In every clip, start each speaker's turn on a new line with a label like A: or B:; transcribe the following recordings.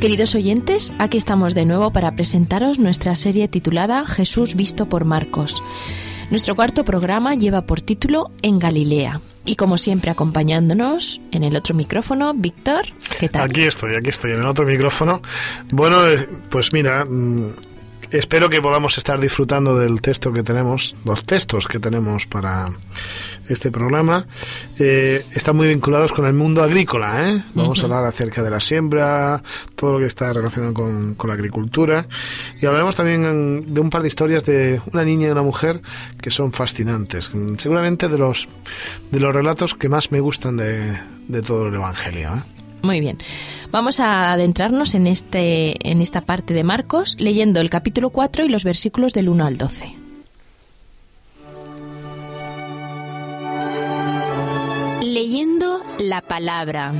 A: Queridos oyentes, aquí estamos de nuevo para presentaros nuestra serie titulada Jesús visto por Marcos. Nuestro cuarto programa lleva por título En Galilea. Y como siempre acompañándonos en el otro micrófono, Víctor, ¿qué tal?
B: Aquí estoy, aquí estoy en el otro micrófono. Bueno, eh, pues mira, mm, espero que podamos estar disfrutando del texto que tenemos, los textos que tenemos para este programa. Eh, están muy vinculados con el mundo agrícola. ¿eh? Vamos a hablar acerca de la siembra, todo lo que está relacionado con, con la agricultura. Y hablaremos también de un par de historias de una niña y una mujer que son fascinantes. Seguramente de los, de los relatos que más me gustan de, de todo el Evangelio. ¿eh?
A: Muy bien. Vamos a adentrarnos en, este, en esta parte de Marcos leyendo el capítulo 4 y los versículos del 1 al 12.
C: Leyendo la palabra.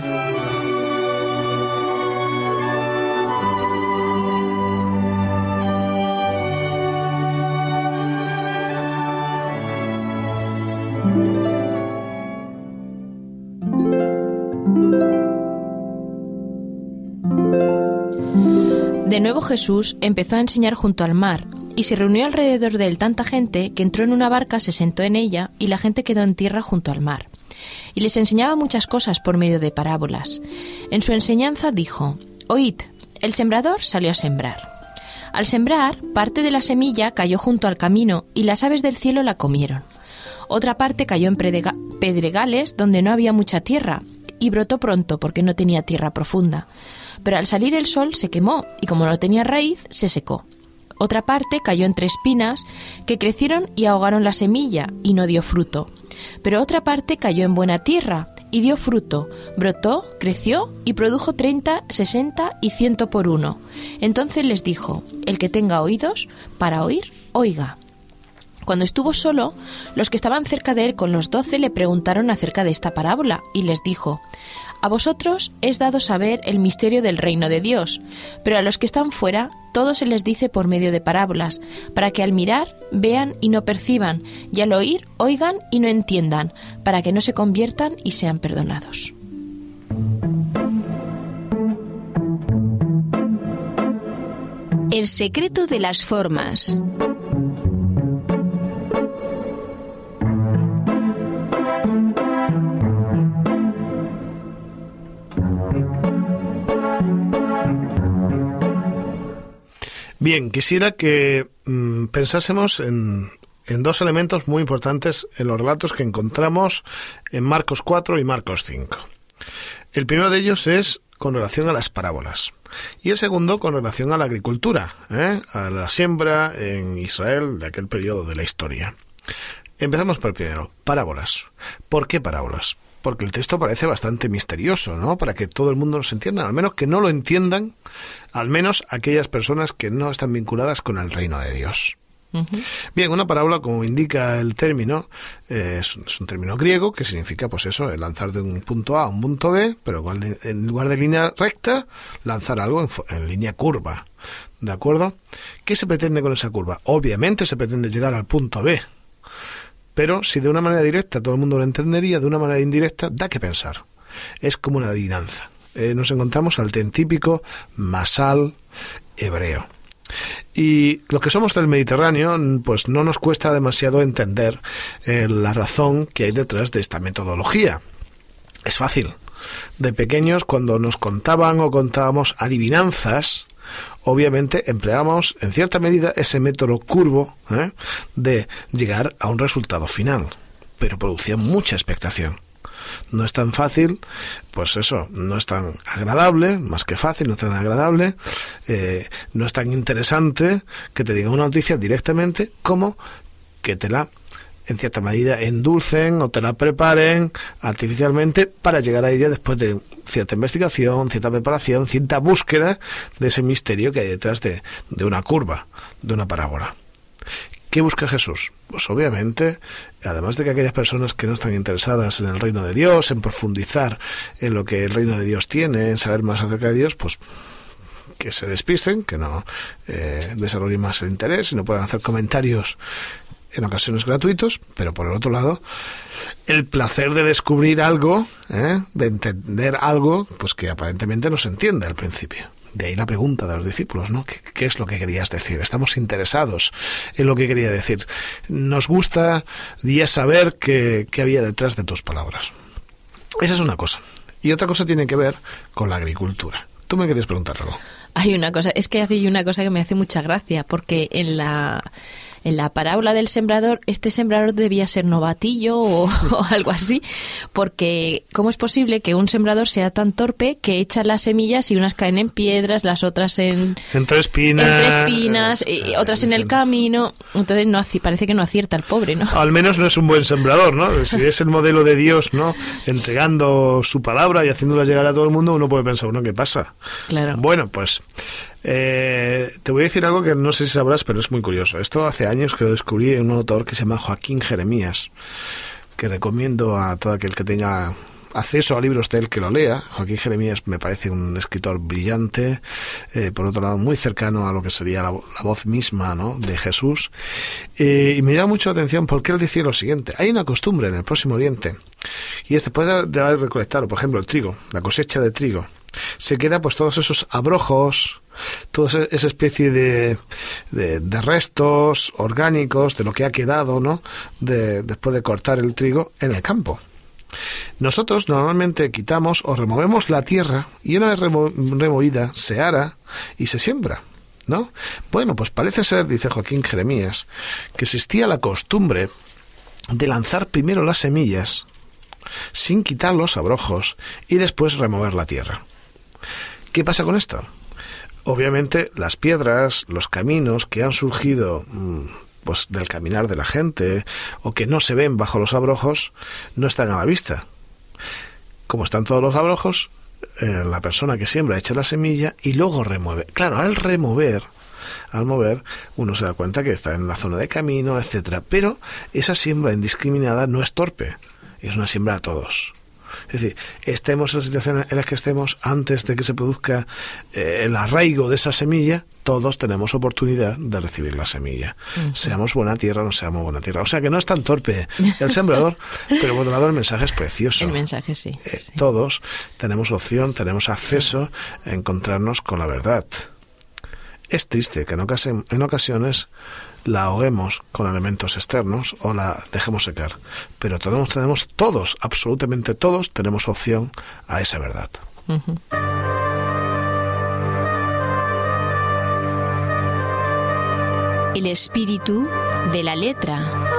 A: De nuevo Jesús empezó a enseñar junto al mar, y se reunió alrededor de él tanta gente que entró en una barca, se sentó en ella, y la gente quedó en tierra junto al mar. Y les enseñaba muchas cosas por medio de parábolas. En su enseñanza dijo, Oíd, el sembrador salió a sembrar. Al sembrar, parte de la semilla cayó junto al camino, y las aves del cielo la comieron. Otra parte cayó en pedregales donde no había mucha tierra, y brotó pronto porque no tenía tierra profunda pero al salir el sol se quemó y como no tenía raíz, se secó. Otra parte cayó entre espinas que crecieron y ahogaron la semilla y no dio fruto. Pero otra parte cayó en buena tierra y dio fruto, brotó, creció y produjo treinta, sesenta y ciento por uno. Entonces les dijo, el que tenga oídos para oír, oiga. Cuando estuvo solo, los que estaban cerca de él con los doce le preguntaron acerca de esta parábola y les dijo, a vosotros es dado saber el misterio del reino de Dios, pero a los que están fuera todo se les dice por medio de parábolas, para que al mirar vean y no perciban, y al oír oigan y no entiendan, para que no se conviertan y sean perdonados.
C: El secreto de las formas.
B: Bien, quisiera que mm, pensásemos en, dos elementos muy importantes en los relatos que encontramos en Marcos 4 y Marcos 5. El primero de ellos es con relación a las parábolas y el segundo con relación a la agricultura, ¿eh? a la siembra en Israel de aquel periodo de la historia. Empezamos por el primero, parábolas. ¿Por qué parábolas? Porque el texto parece bastante misterioso, ¿no? Para que todo el mundo nos entienda, al menos que no lo entiendan, al menos aquellas personas que no están vinculadas con el reino de Dios. Bien, una parábola, como indica el término, eh, es, un término griego que significa, pues eso, lanzar de un punto A a un punto B, pero en lugar de línea recta, lanzar algo en, en línea curva. ¿De acuerdo? ¿Qué se pretende con esa curva? Obviamente se pretende llegar al punto B, pero si de una manera directa todo el mundo lo entendería, de una manera indirecta da que pensar. Es como una adivinanza. Eh, nos encontramos al típico masal hebreo. Y los que somos del Mediterráneo, pues no nos cuesta demasiado entender eh, la razón que hay detrás de esta metodología. Es fácil. De pequeños, cuando nos contaban o contábamos adivinanzas, obviamente empleamos en cierta medida ese método curvo ¿eh? de llegar a un resultado final, pero producía mucha expectación. No es tan fácil, pues eso, no es tan agradable, más que fácil, no es tan agradable, eh, no es tan interesante que te diga una noticia directamente como que te la en cierta medida, endulcen o te la preparen artificialmente para llegar a ella después de cierta investigación, cierta preparación, cierta búsqueda de ese misterio que hay detrás de, de una curva, de una parábola. ¿Qué busca Jesús? Pues obviamente, además de que aquellas personas que no están interesadas en el reino de Dios, en profundizar en lo que el reino de Dios tiene, en saber más acerca de Dios, pues que se despisten, que no eh, desarrollen más el interés y no puedan hacer comentarios en ocasiones gratuitos, pero por el otro lado, el placer de descubrir algo, ¿eh? de entender algo, pues que aparentemente no se entiende al principio. De ahí la pregunta de los discípulos, ¿no? ¿Qué, es lo que querías decir? Estamos interesados en lo que quería decir. Nos gusta ya saber qué, había detrás de tus palabras. Esa es una cosa. Y otra cosa tiene que ver con la agricultura. Tú me querías preguntar algo.
A: Hay una cosa, es que hace una cosa que me hace mucha gracia, porque en la en la parábola del sembrador, este sembrador debía ser novatillo o, algo así, porque ¿cómo es posible que un sembrador sea tan torpe que echa las semillas y unas caen en piedras, las otras en...
B: Entre espinas.
A: Entre espinas, y otras en el camino. Entonces no parece que no acierta el pobre, ¿no?
B: Al menos no es un buen sembrador, ¿no? Si es el modelo de Dios, ¿no? Entregando su palabra y haciéndola llegar a todo el mundo, uno puede pensar, bueno, ¿qué pasa?
A: Claro.
B: Bueno, pues eh, te voy a decir algo que no sé si sabrás, pero es muy curioso. Esto hace años que lo descubrí en un autor que se llama Joaquín Jeremías, que recomiendo a todo aquel que tenga acceso a libros de él que lo lea. Joaquín Jeremías me parece un escritor brillante, eh, por otro lado muy cercano a lo que sería la, voz misma ¿no? de Jesús. Eh, y me llama mucho la atención porque él decía lo siguiente, hay una costumbre en el Próximo Oriente, y es después de haber recolectado, por ejemplo, el trigo, la cosecha de trigo, se queda pues todos esos abrojos, toda esa especie de, de, restos orgánicos de lo que ha quedado, ¿no? De, después de cortar el trigo en el campo. Nosotros normalmente quitamos o removemos la tierra y una vez removida se ara y se siembra. ¿No? Bueno, pues parece ser, dice Joaquín Jeremías, que existía la costumbre de lanzar primero las semillas sin quitar los abrojos y después remover la tierra. ¿Qué pasa con esto? Obviamente las piedras, los caminos que han surgido mm, pues del caminar de la gente o que no se ven bajo los abrojos no están a la vista. Como están todos los abrojos, eh, la persona que siembra echa la semilla y luego remueve. Claro, al remover, al mover, uno se da cuenta que está en la zona de camino, etcétera. Pero esa siembra indiscriminada no es torpe, es una siembra a todos. Es decir, estemos en la situación en la que estemos antes de que se produzca eh, el arraigo de esa semilla, todos tenemos oportunidad de recibir la semilla. Seamos buena tierra o no seamos buena tierra. O sea que no es tan torpe el sembrador, pero por otro lado el mensaje es precioso.
A: El mensaje sí.
B: Eh, todos tenemos opción, tenemos acceso a encontrarnos con la verdad. Es triste que en ocasiones la ahoguemos con elementos externos o la dejemos secar. Pero todos tenemos, todos, absolutamente todos, tenemos opción a esa verdad.
C: El espíritu de la letra.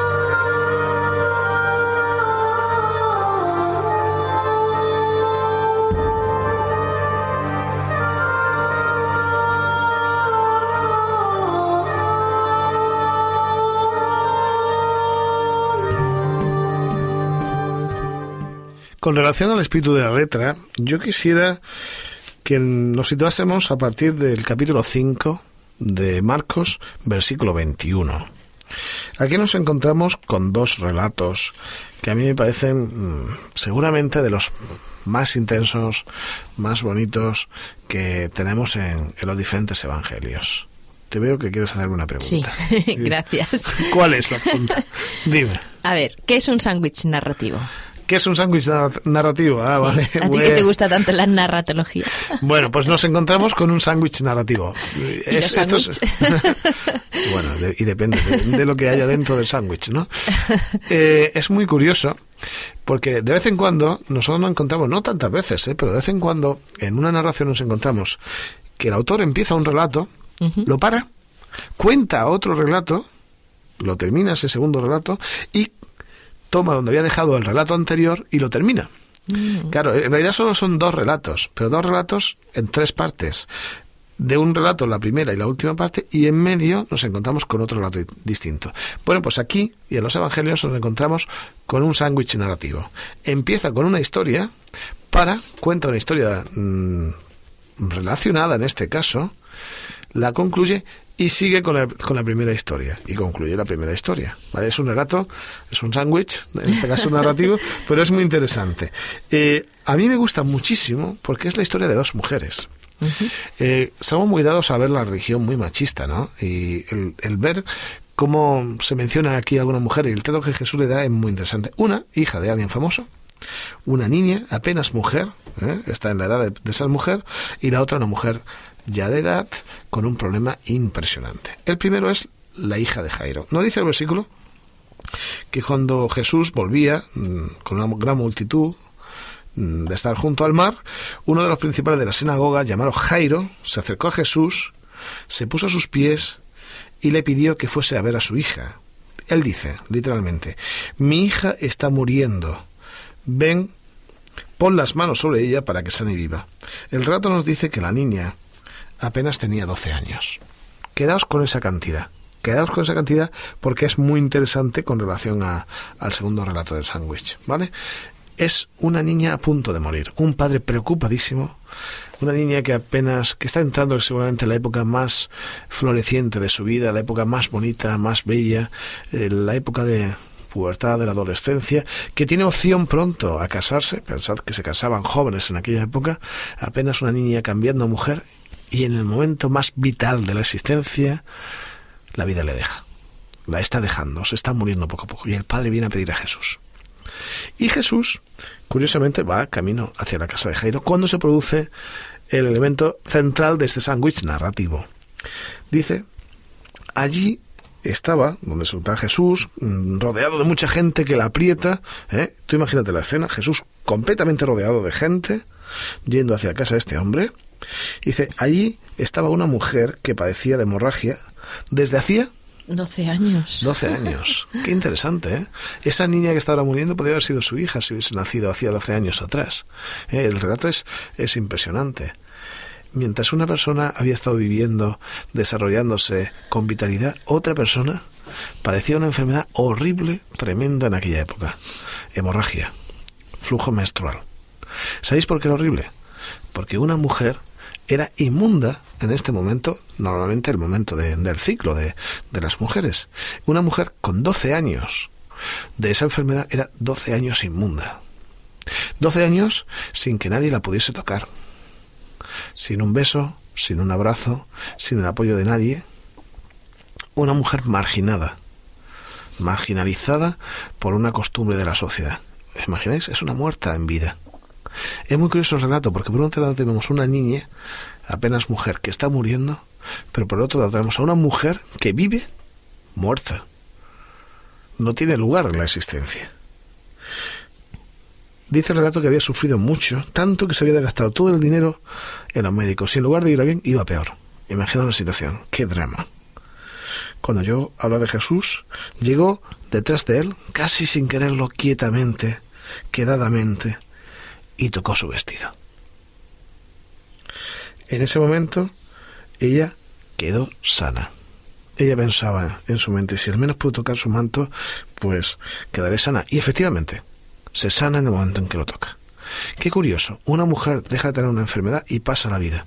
B: Con relación al espíritu de la letra, yo quisiera que nos situásemos a partir del capítulo 5 de Marcos, versículo 21. Aquí nos encontramos con dos relatos que a mí me parecen mm, seguramente de los más intensos, más bonitos que tenemos en, los diferentes evangelios. Te veo que quieres hacerme una pregunta.
A: Sí, gracias.
B: ¿Cuál es la pregunta? Dime.
A: A ver, ¿qué es un sándwich narrativo?
B: ¿Qué es un sándwich narrativo? Ah, vale.
A: A ti que te gusta tanto la narratología.
B: Bueno, pues nos encontramos con un sándwich narrativo.
A: Es, esto
B: bueno, y depende de, lo que haya dentro del sándwich, ¿no? Eh, es muy curioso porque de vez en cuando nosotros nos encontramos, no tantas veces, ¿eh? pero de vez en cuando en una narración nos encontramos que el autor empieza un relato, lo para, cuenta otro relato, lo termina ese segundo relato y toma donde había dejado el relato anterior y lo termina. Mm. Claro, en realidad solo son dos relatos, pero dos relatos en tres partes. de un relato, la primera y la última parte, y en medio nos encontramos con otro relato distinto. Bueno, pues aquí y en los Evangelios nos encontramos con un sándwich narrativo. Empieza con una historia para, cuenta una historia mm, relacionada en este caso, la concluye y sigue con la, con la, primera historia y concluye la primera historia. ¿vale? Es un relato, es un sándwich, en este caso narrativo, pero es muy interesante. Eh, a mí me gusta muchísimo porque es la historia de dos mujeres. eh, somos muy dados a ver la religión muy machista, ¿no? Y el, el ver cómo se menciona aquí a alguna mujer y el trato que Jesús le da es muy interesante. Una, hija de alguien famoso, una niña, apenas mujer, ¿eh? está en la edad de, de ser mujer, y la otra una mujer ya de edad con un problema impresionante. El primero es la hija de Jairo. ¿No dice el versículo? Que cuando Jesús volvía mmm, con una gran multitud mmm, de estar junto al mar, uno de los principales de la sinagoga, llamado Jairo, se acercó a Jesús, se puso a sus pies y le pidió que fuese a ver a su hija. Él dice, literalmente, mi hija está muriendo. Ven, pon las manos sobre ella para que sane viva. El rato nos dice que la niña apenas tenía 12 años. Quedaos con esa cantidad. Quedaos con esa cantidad porque es muy interesante con relación a, al segundo relato del sándwich, ¿vale? Es una niña a punto de morir, un padre preocupadísimo, una niña que apenas, que está entrando seguramente en la época más floreciente de su vida, la época más bonita, más bella, eh, la época de, pubertad, de la adolescencia, que tiene opción pronto a casarse, pensad que se casaban jóvenes en aquella época, apenas una niña cambiando a mujer, y en el momento más vital de la existencia, la vida le deja. La está dejando, se está muriendo poco a poco. Y el padre viene a pedir a Jesús. Y Jesús, curiosamente, va camino hacia la casa de Jairo cuando se produce el elemento central de este sándwich narrativo. Dice, allí estaba, donde está Jesús, rodeado de mucha gente que la aprieta. ¿eh? Tú imagínate la escena, Jesús completamente rodeado de gente, yendo hacia casa de este hombre. Dice, allí estaba una mujer que padecía de hemorragia desde hacía
A: 12 años.
B: 12 años. Qué interesante, ¿eh? Esa niña que está ahora muriendo podría haber sido su hija si hubiese nacido hacía 12 años atrás. ¿Eh? El relato es, es impresionante. Mientras una persona había estado viviendo, desarrollándose con vitalidad, otra persona padecía una enfermedad horrible, tremenda en aquella época. Hemorragia, flujo menstrual. ¿Sabéis por qué era horrible? Porque una mujer era inmunda en este momento, normalmente el momento de, del ciclo de, de, las mujeres. Una mujer con 12 años de esa enfermedad era 12 años inmunda. 12 años sin que nadie la pudiese tocar. Sin un beso, sin un abrazo, sin el apoyo de nadie. Una mujer marginada, marginalizada por una costumbre de la sociedad. ¿Os imagináis? Es una muerta en vida. Es muy curioso el relato porque por un lado tenemos una niña, apenas mujer, que está muriendo, pero por otro lado tenemos a una mujer que vive muerta. No tiene lugar en la existencia. Dice el relato que había sufrido mucho, tanto que se había gastado todo el dinero en los médicos. Y en lugar de ir a bien, iba peor. Imagina la situación. Qué drama. Cuando yo hablo de Jesús, llegó detrás de él, casi sin quererlo, quietamente, quedadamente, y tocó su vestido. En ese momento, ella quedó sana. Ella pensaba en su mente, si al menos puedo tocar su manto, pues quedaré sana. Y efectivamente, se sana en el momento en que lo toca. Qué curioso, una mujer deja de tener una enfermedad y pasa la vida,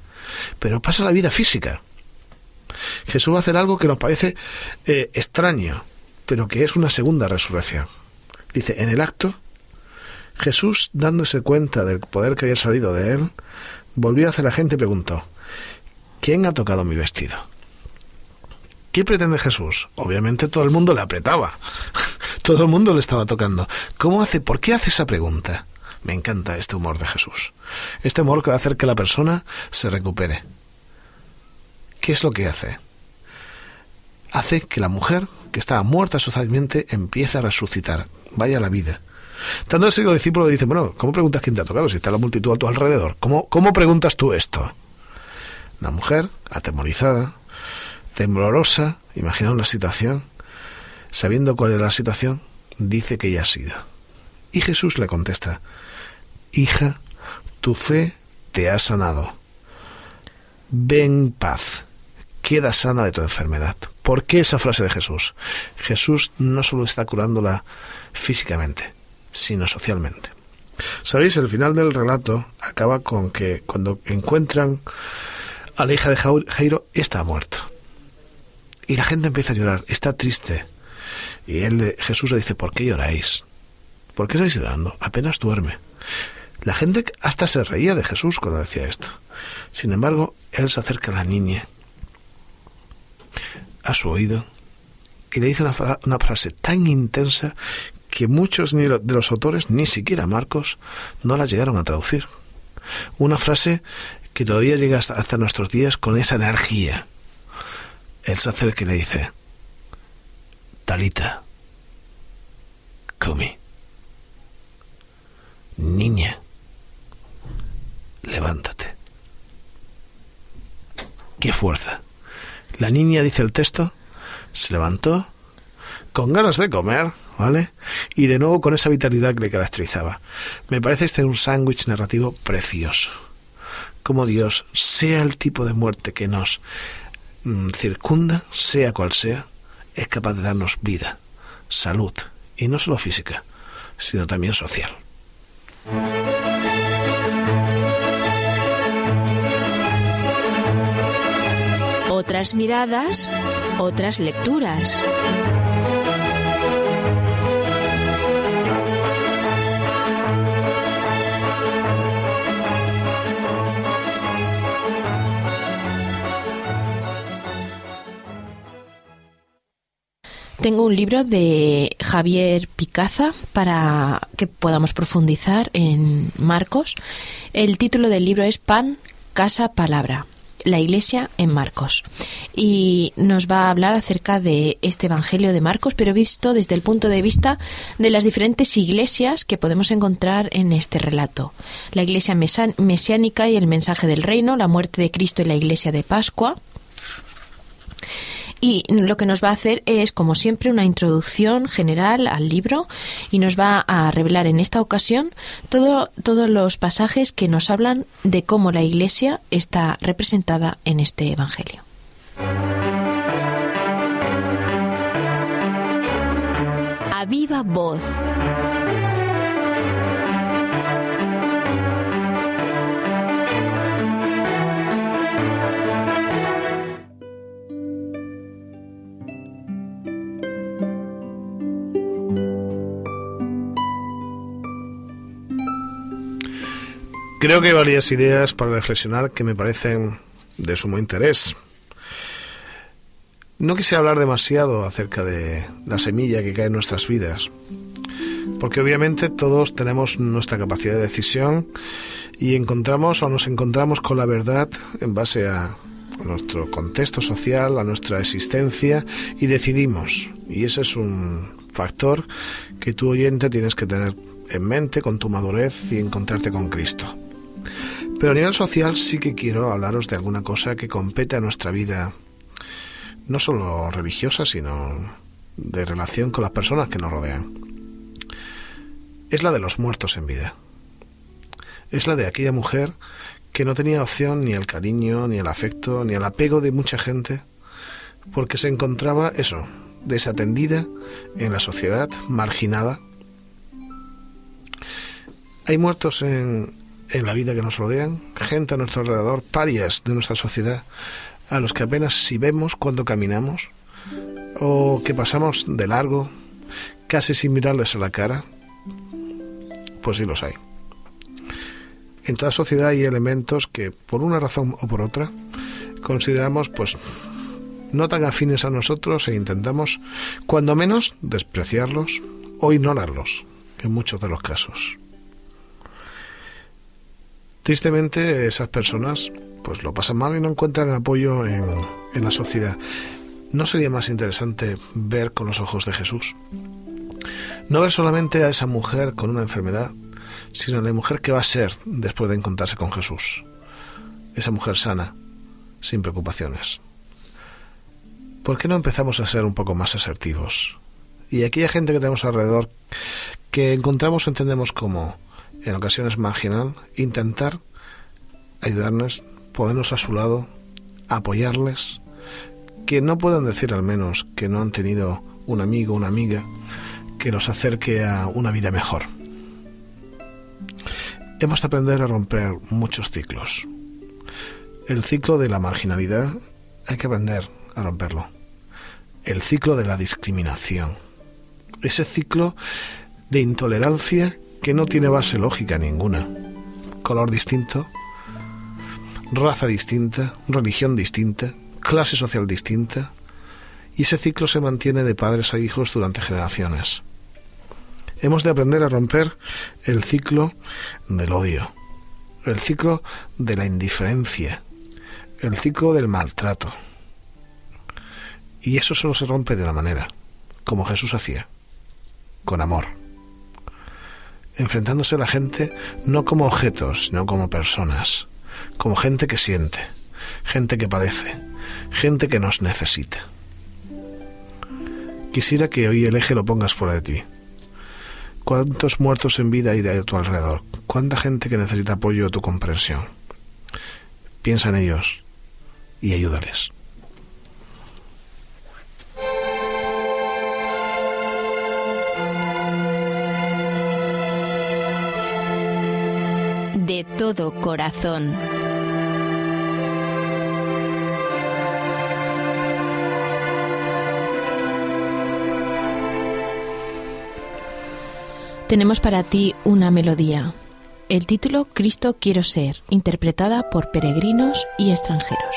B: pero pasa la vida física. Jesús va a hacer algo que nos parece eh, extraño, pero que es una segunda resurrección. Dice, en el acto, Jesús, dándose cuenta del poder que había salido de él, volvió hacia la gente y preguntó, ¿quién ha tocado mi vestido? ¿Qué pretende Jesús? Obviamente todo el mundo le apretaba. todo el mundo le estaba tocando. ¿Cómo hace? ¿Por qué hace esa pregunta? Me encanta este humor de Jesús. Este humor que va a hacer que la persona se recupere. ¿Qué es lo que hace? Hace que la mujer, que estaba muerta socialmente, empiece a resucitar, vaya la vida. Tanto así los discípulos dicen, bueno, ¿cómo preguntas quién te ha tocado si está la multitud a tu alrededor? ¿Cómo, cómo preguntas tú esto? La mujer, atemorizada, temblorosa, imagina una situación, sabiendo cuál es la situación, dice que ella ha sido. Y Jesús le contesta, Hija, tu fe te ha sanado. ven paz, queda sana de tu enfermedad. ¿Por qué esa frase de Jesús? Jesús no solo está curándola físicamente, sino socialmente. Sabéis, el final del relato acaba con que cuando encuentran a la hija de Jairo, está muerto. Y la gente empieza a llorar, está triste. Y él, Jesús le dice, ¿por qué lloráis? ¿Por qué estáis llorando? Apenas duerme. La gente hasta se reía de Jesús cuando decía esto. Sin embargo, él se acerca a la niña, a su oído, y le dice una, una frase tan intensa que muchos de los autores, ni siquiera Marcos, no la llegaron a traducir. Una frase que todavía llega hasta, nuestros días con esa energía. Él se acerca y le dice, Talita, Kumi, niña, levántate. ¡Qué fuerza! La niña, dice el texto, se levantó con ganas de comer, ¿vale? Y de nuevo con esa vitalidad que le caracterizaba. Me parece este un sándwich narrativo precioso como Dios, sea el tipo de muerte que nos mm, circunda, sea cual sea, es capaz de darnos vida, salud, y no solo física, sino también social.
C: Otras miradas, otras lecturas.
A: Tengo un libro de Javier Picaza para que podamos profundizar en Marcos. El título del libro es Pan, Casa, Palabra. La Iglesia en Marcos. Y nos va a hablar acerca de este Evangelio de Marcos, pero visto desde el punto de vista de las diferentes iglesias que podemos encontrar en este relato. La Iglesia mesiánica y el mensaje del reino, la muerte de Cristo y la Iglesia de Pascua y lo que nos va a hacer es, como siempre, una introducción general al libro y nos va a revelar en esta ocasión todo, todos los pasajes que nos hablan de cómo la Iglesia está representada en este Evangelio.
C: A viva voz.
B: Creo que hay varias ideas para reflexionar que me parecen de sumo interés. No quise hablar demasiado acerca de la semilla que cae en nuestras vidas, porque obviamente todos tenemos nuestra capacidad de decisión y encontramos o nos encontramos con la verdad en base a nuestro contexto social, a nuestra existencia y decidimos. Y ese es un factor que tu oyente tienes que tener en mente con tu madurez y encontrarte con Cristo. Pero a nivel social sí que quiero hablaros de alguna cosa que compete a nuestra vida, no solo religiosa, sino de relación con las personas que nos rodean. Es la de los muertos en vida. Es la de aquella mujer que no tenía opción ni al cariño, ni al afecto, ni al apego de mucha gente, porque se encontraba eso, desatendida en la sociedad, marginada. Hay muertos en, en la vida que nos rodean, gente a nuestro alrededor, parias de nuestra sociedad, a los que apenas si vemos cuando caminamos, o que pasamos de largo, casi sin mirarles a la cara, pues sí los hay. En toda sociedad hay elementos que, por una razón o por otra, consideramos pues no tan afines a nosotros e intentamos, cuando menos, despreciarlos o ignorarlos, en muchos de los casos. Tristemente esas personas pues lo pasan mal y no encuentran apoyo en, en la sociedad. ¿No sería más interesante ver con los ojos de Jesús? No ver solamente a esa mujer con una enfermedad, sino a la mujer que va a ser después de encontrarse con Jesús. Esa mujer sana, sin preocupaciones. ¿Por qué no empezamos a ser un poco más asertivos? Y aquella gente que tenemos alrededor, que encontramos o entendemos como en ocasiones marginal, intentar ayudarnos, ponernos a su lado, apoyarles, que no puedan decir al menos que no han tenido un amigo, una amiga que los acerque a una vida mejor. Hemos de aprender a romper muchos ciclos. El ciclo de la marginalidad hay que aprender a romperlo. El ciclo de la discriminación. Ese ciclo de intolerancia que no tiene base lógica ninguna. Color distinto, raza distinta, religión distinta, clase social distinta, y ese ciclo se mantiene de padres a hijos durante generaciones. Hemos de aprender a romper el ciclo del odio, el ciclo de la indiferencia, el ciclo del maltrato. Y eso solo se rompe de una manera, como Jesús hacía, con amor. Enfrentándose a la gente no como objetos, sino como personas, como gente que siente, gente que padece, gente que nos necesita. Quisiera que hoy el eje lo pongas fuera de ti. ¿Cuántos muertos en vida hay de a tu alrededor? ¿Cuánta gente que necesita apoyo o tu comprensión? Piensa en ellos y ayúdales.
A: De todo corazón.
D: Tenemos para ti una melodía. El título Cristo quiero ser, interpretada por peregrinos y extranjeros.